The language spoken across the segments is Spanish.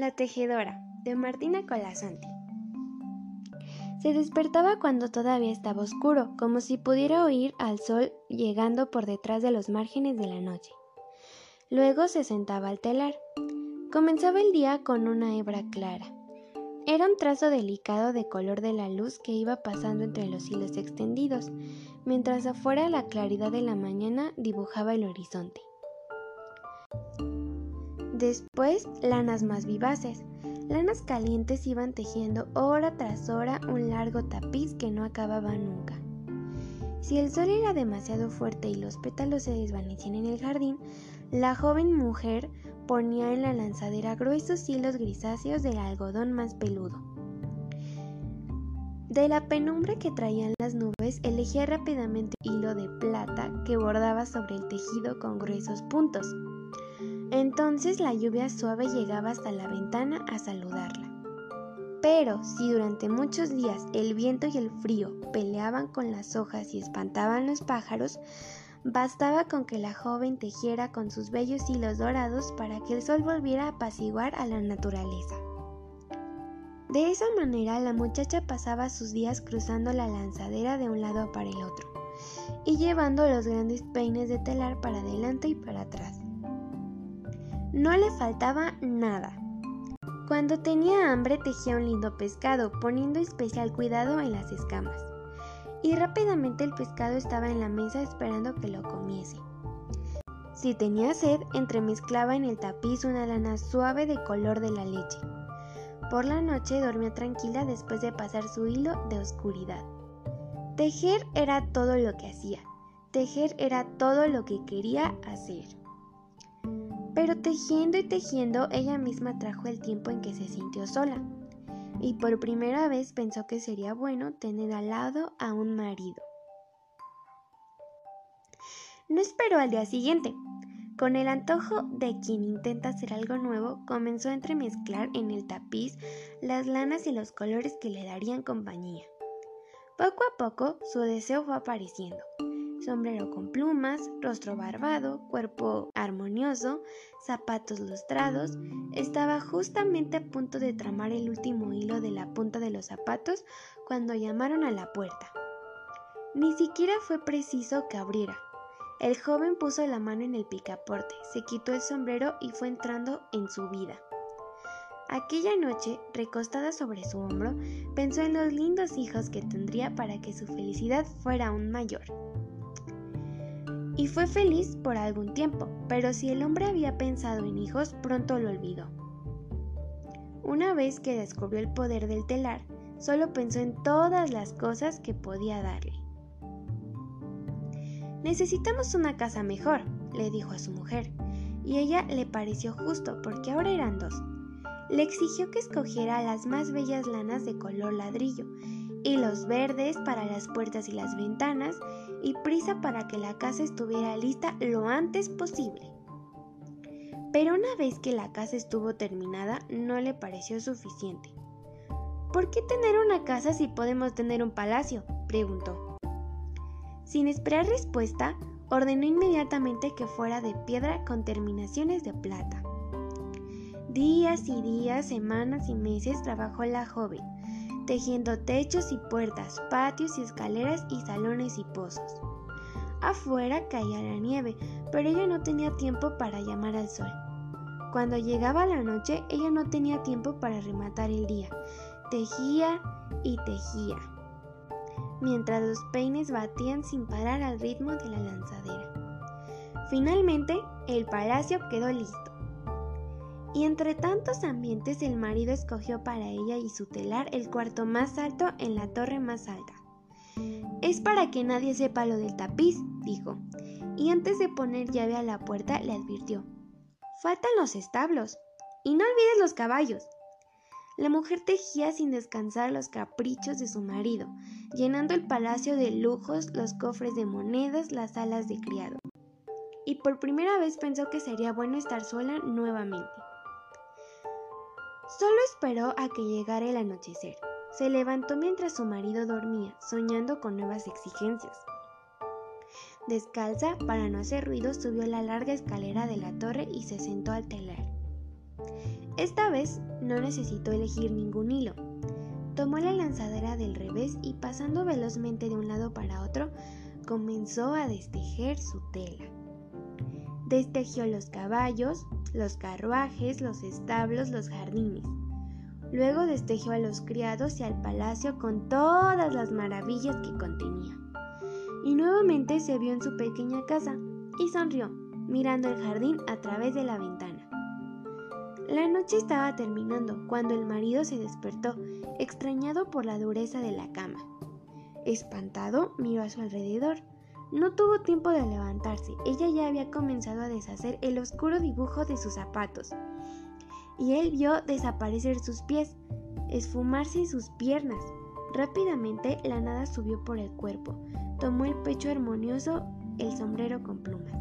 La tejedora, de Martina Colasanti. Se despertaba cuando todavía estaba oscuro, como si pudiera oír al sol llegando por detrás de los márgenes de la noche. Luego se sentaba al telar. Comenzaba el día con una hebra clara. Era un trazo delicado de color de la luz que iba pasando entre los hilos extendidos, mientras afuera la claridad de la mañana dibujaba el horizonte. Después, lanas más vivaces. Lanas calientes iban tejiendo hora tras hora un largo tapiz que no acababa nunca. Si el sol era demasiado fuerte y los pétalos se desvanecían en el jardín, la joven mujer ponía en la lanzadera gruesos hilos grisáceos del algodón más peludo. De la penumbra que traían las nubes, elegía rápidamente hilo de plata que bordaba sobre el tejido con gruesos puntos. Entonces la lluvia suave llegaba hasta la ventana a saludarla. Pero si durante muchos días el viento y el frío peleaban con las hojas y espantaban los pájaros, bastaba con que la joven tejiera con sus bellos hilos dorados para que el sol volviera a apaciguar a la naturaleza. De esa manera la muchacha pasaba sus días cruzando la lanzadera de un lado para el otro y llevando los grandes peines de telar para adelante y para atrás. No le faltaba nada. Cuando tenía hambre tejía un lindo pescado, poniendo especial cuidado en las escamas. Y rápidamente el pescado estaba en la mesa esperando que lo comiese. Si tenía sed, entremezclaba en el tapiz una lana suave de color de la leche. Por la noche dormía tranquila después de pasar su hilo de oscuridad. Tejer era todo lo que hacía. Tejer era todo lo que quería hacer. Pero tejiendo y tejiendo ella misma trajo el tiempo en que se sintió sola, y por primera vez pensó que sería bueno tener al lado a un marido. No esperó al día siguiente. Con el antojo de quien intenta hacer algo nuevo, comenzó a entremezclar en el tapiz las lanas y los colores que le darían compañía. Poco a poco su deseo fue apareciendo sombrero con plumas, rostro barbado, cuerpo armonioso, zapatos lustrados, estaba justamente a punto de tramar el último hilo de la punta de los zapatos cuando llamaron a la puerta. Ni siquiera fue preciso que abriera. El joven puso la mano en el picaporte, se quitó el sombrero y fue entrando en su vida. Aquella noche, recostada sobre su hombro, pensó en los lindos hijos que tendría para que su felicidad fuera aún mayor y fue feliz por algún tiempo, pero si el hombre había pensado en hijos, pronto lo olvidó. Una vez que descubrió el poder del telar, solo pensó en todas las cosas que podía darle. Necesitamos una casa mejor, le dijo a su mujer, y ella le pareció justo porque ahora eran dos. Le exigió que escogiera las más bellas lanas de color ladrillo y los verdes para las puertas y las ventanas y prisa para que la casa estuviera lista lo antes posible. Pero una vez que la casa estuvo terminada no le pareció suficiente. ¿Por qué tener una casa si podemos tener un palacio? preguntó. Sin esperar respuesta, ordenó inmediatamente que fuera de piedra con terminaciones de plata. Días y días, semanas y meses trabajó la joven, tejiendo techos y puertas, patios y escaleras y salones y pozos. Afuera caía la nieve, pero ella no tenía tiempo para llamar al sol. Cuando llegaba la noche, ella no tenía tiempo para rematar el día. Tejía y tejía, mientras los peines batían sin parar al ritmo de la lanzadera. Finalmente, el palacio quedó listo. Y entre tantos ambientes el marido escogió para ella y su telar el cuarto más alto en la torre más alta. Es para que nadie sepa lo del tapiz, dijo, y antes de poner llave a la puerta le advirtió. Faltan los establos. Y no olvides los caballos. La mujer tejía sin descansar los caprichos de su marido, llenando el palacio de lujos, los cofres de monedas, las salas de criado. Y por primera vez pensó que sería bueno estar sola nuevamente. Solo esperó a que llegara el anochecer. Se levantó mientras su marido dormía, soñando con nuevas exigencias. Descalza, para no hacer ruido, subió la larga escalera de la torre y se sentó al telar. Esta vez no necesitó elegir ningún hilo. Tomó la lanzadera del revés y pasando velozmente de un lado para otro, comenzó a destejer su tela. Destejió los caballos, los carruajes, los establos, los jardines. Luego destejió a los criados y al palacio con todas las maravillas que contenía. Y nuevamente se vio en su pequeña casa y sonrió, mirando el jardín a través de la ventana. La noche estaba terminando cuando el marido se despertó, extrañado por la dureza de la cama. Espantado, miró a su alrededor. No tuvo tiempo de levantarse, ella ya había comenzado a deshacer el oscuro dibujo de sus zapatos y él vio desaparecer sus pies, esfumarse sus piernas. Rápidamente la nada subió por el cuerpo, tomó el pecho armonioso, el sombrero con plumas.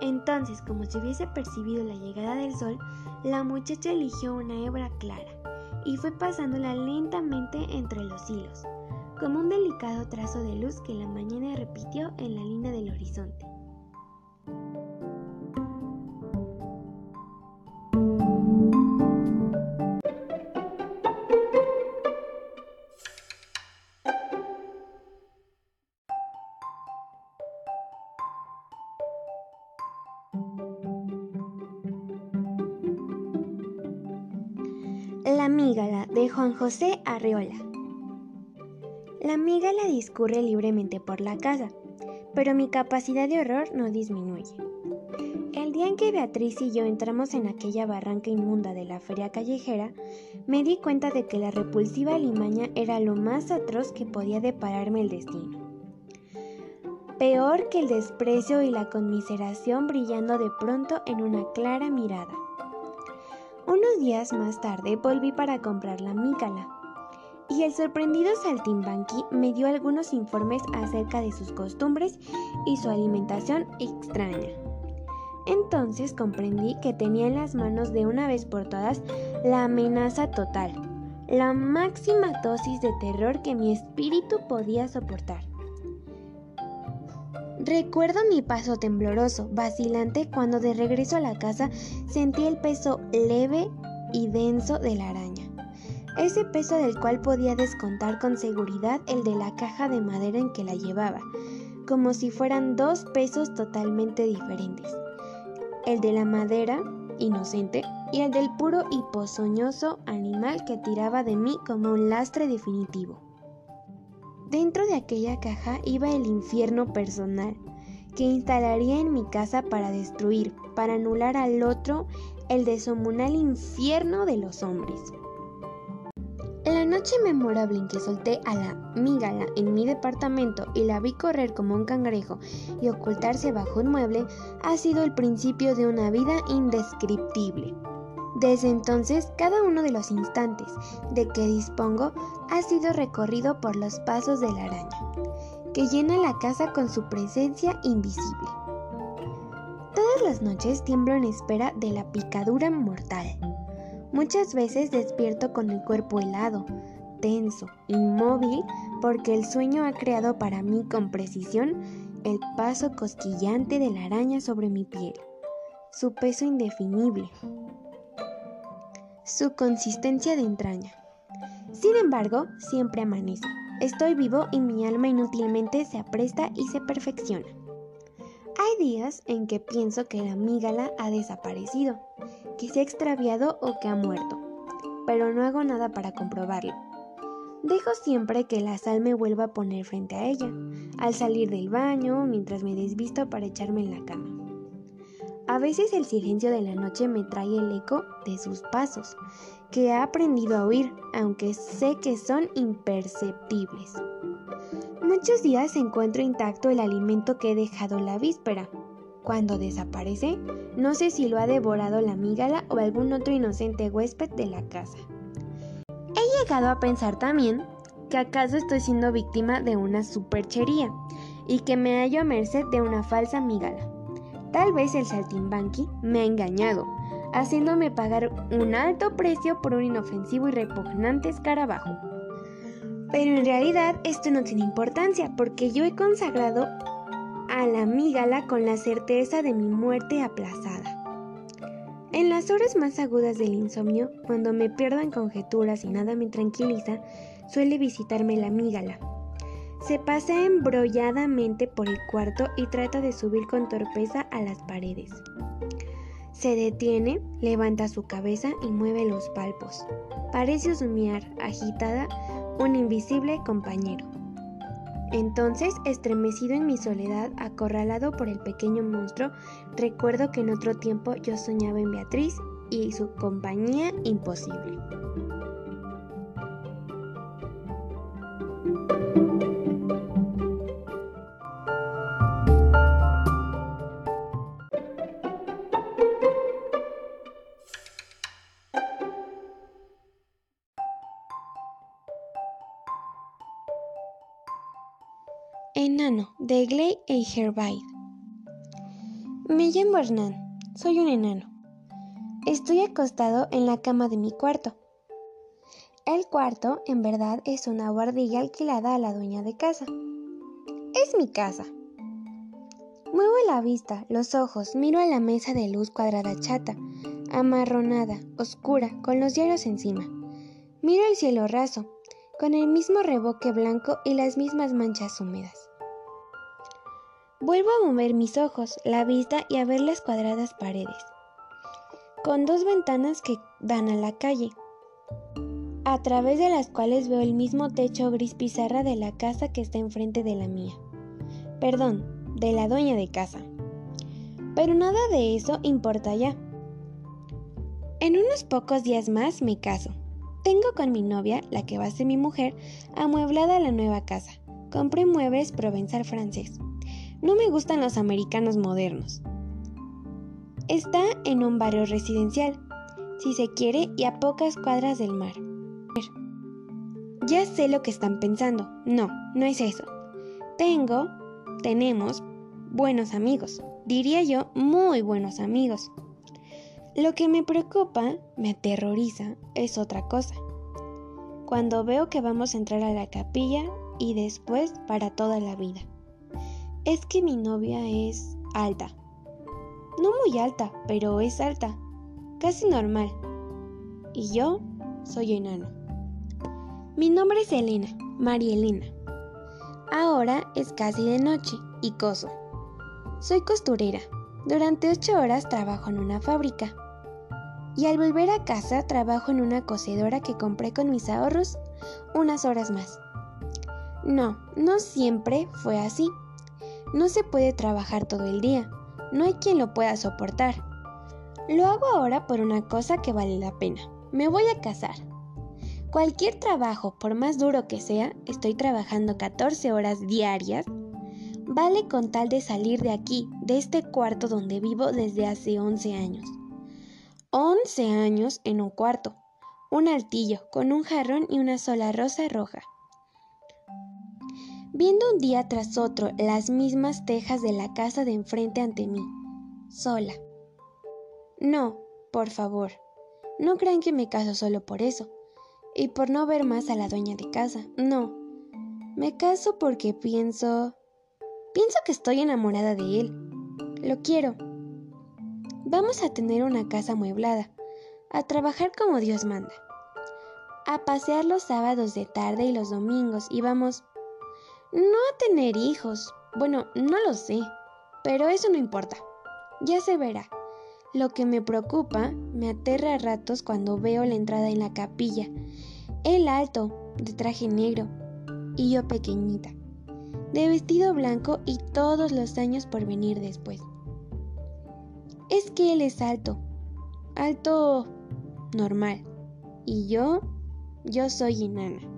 Entonces, como si hubiese percibido la llegada del sol, la muchacha eligió una hebra clara y fue pasándola lentamente entre los hilos, como un delicado trazo de luz que la mañana repitió en la línea del horizonte. La mígala de Juan José Arreola. La mígala discurre libremente por la casa, pero mi capacidad de horror no disminuye. El día en que Beatriz y yo entramos en aquella barranca inmunda de la feria callejera, me di cuenta de que la repulsiva limaña era lo más atroz que podía depararme el destino. Peor que el desprecio y la conmiseración brillando de pronto en una clara mirada. Unos días más tarde volví para comprar la mícala y el sorprendido Saltimbanqui me dio algunos informes acerca de sus costumbres y su alimentación extraña. Entonces comprendí que tenía en las manos de una vez por todas la amenaza total, la máxima dosis de terror que mi espíritu podía soportar. Recuerdo mi paso tembloroso, vacilante, cuando de regreso a la casa sentí el peso leve y denso de la araña. Ese peso del cual podía descontar con seguridad el de la caja de madera en que la llevaba, como si fueran dos pesos totalmente diferentes. El de la madera, inocente, y el del puro y pozoñoso animal que tiraba de mí como un lastre definitivo. Dentro de aquella caja iba el infierno personal, que instalaría en mi casa para destruir, para anular al otro el descomunal infierno de los hombres. La noche memorable en que solté a la mígala en mi departamento y la vi correr como un cangrejo y ocultarse bajo un mueble ha sido el principio de una vida indescriptible. Desde entonces, cada uno de los instantes de que dispongo ha sido recorrido por los pasos de la araña, que llena la casa con su presencia invisible. Todas las noches tiemblo en espera de la picadura mortal. Muchas veces despierto con el cuerpo helado, tenso, inmóvil, porque el sueño ha creado para mí con precisión el paso cosquillante de la araña sobre mi piel, su peso indefinible, su consistencia de entraña. Sin embargo, siempre amanece. Estoy vivo y mi alma inútilmente se apresta y se perfecciona. Hay días en que pienso que la amígala ha desaparecido, que se extraviado o que ha muerto, pero no hago nada para comprobarlo. Dejo siempre que la sal me vuelva a poner frente a ella, al salir del baño, mientras me desvisto para echarme en la cama. A veces el silencio de la noche me trae el eco de sus pasos, que he aprendido a oír, aunque sé que son imperceptibles. Muchos días encuentro intacto el alimento que he dejado la víspera. Cuando desaparece, no sé si lo ha devorado la mígala o algún otro inocente huésped de la casa. He llegado a pensar también que acaso estoy siendo víctima de una superchería y que me hallo a merced de una falsa mígala. Tal vez el saltimbanqui me ha engañado, haciéndome pagar un alto precio por un inofensivo y repugnante escarabajo. Pero en realidad esto no tiene importancia porque yo he consagrado a la mígala con la certeza de mi muerte aplazada. En las horas más agudas del insomnio, cuando me pierdo en conjeturas y nada me tranquiliza, suele visitarme la amígala. Se pasa embrolladamente por el cuarto y trata de subir con torpeza a las paredes. Se detiene, levanta su cabeza y mueve los palpos. Parece husmear, agitada, un invisible compañero. Entonces, estremecido en mi soledad, acorralado por el pequeño monstruo, recuerdo que en otro tiempo yo soñaba en Beatriz y su compañía imposible. Enano, de Gley e Herbide. Me llamo Hernán, soy un enano. Estoy acostado en la cama de mi cuarto. El cuarto, en verdad, es una guardilla alquilada a la dueña de casa. Es mi casa. Muevo la vista, los ojos, miro a la mesa de luz cuadrada chata, amarronada, oscura, con los diarios encima. Miro el cielo raso, con el mismo reboque blanco y las mismas manchas húmedas. Vuelvo a mover mis ojos, la vista y a ver las cuadradas paredes, con dos ventanas que dan a la calle, a través de las cuales veo el mismo techo gris pizarra de la casa que está enfrente de la mía. Perdón, de la dueña de casa. Pero nada de eso importa ya. En unos pocos días más me caso. Tengo con mi novia, la que va a ser mi mujer, amueblada la nueva casa. Compré muebles provenzal francés. No me gustan los americanos modernos. Está en un barrio residencial, si se quiere, y a pocas cuadras del mar. Ya sé lo que están pensando. No, no es eso. Tengo, tenemos, buenos amigos. Diría yo, muy buenos amigos. Lo que me preocupa, me aterroriza, es otra cosa. Cuando veo que vamos a entrar a la capilla y después para toda la vida. Es que mi novia es alta. No muy alta, pero es alta. Casi normal. Y yo soy enano. Mi nombre es Elena, María Elena. Ahora es casi de noche y coso. Soy costurera. Durante ocho horas trabajo en una fábrica. Y al volver a casa trabajo en una cocedora que compré con mis ahorros unas horas más. No, no siempre fue así. No se puede trabajar todo el día. No hay quien lo pueda soportar. Lo hago ahora por una cosa que vale la pena. Me voy a casar. Cualquier trabajo, por más duro que sea, estoy trabajando 14 horas diarias, vale con tal de salir de aquí, de este cuarto donde vivo desde hace 11 años. 11 años en un cuarto, un altillo con un jarrón y una sola rosa roja viendo un día tras otro las mismas tejas de la casa de enfrente ante mí, sola. No, por favor, no crean que me caso solo por eso, y por no ver más a la dueña de casa, no. Me caso porque pienso... Pienso que estoy enamorada de él. Lo quiero. Vamos a tener una casa amueblada, a trabajar como Dios manda, a pasear los sábados de tarde y los domingos y vamos no a tener hijos. Bueno, no lo sé, pero eso no importa. Ya se verá. Lo que me preocupa, me aterra a ratos cuando veo la entrada en la capilla. Él alto, de traje negro, y yo pequeñita, de vestido blanco y todos los años por venir después. Es que él es alto, alto normal, y yo, yo soy enana.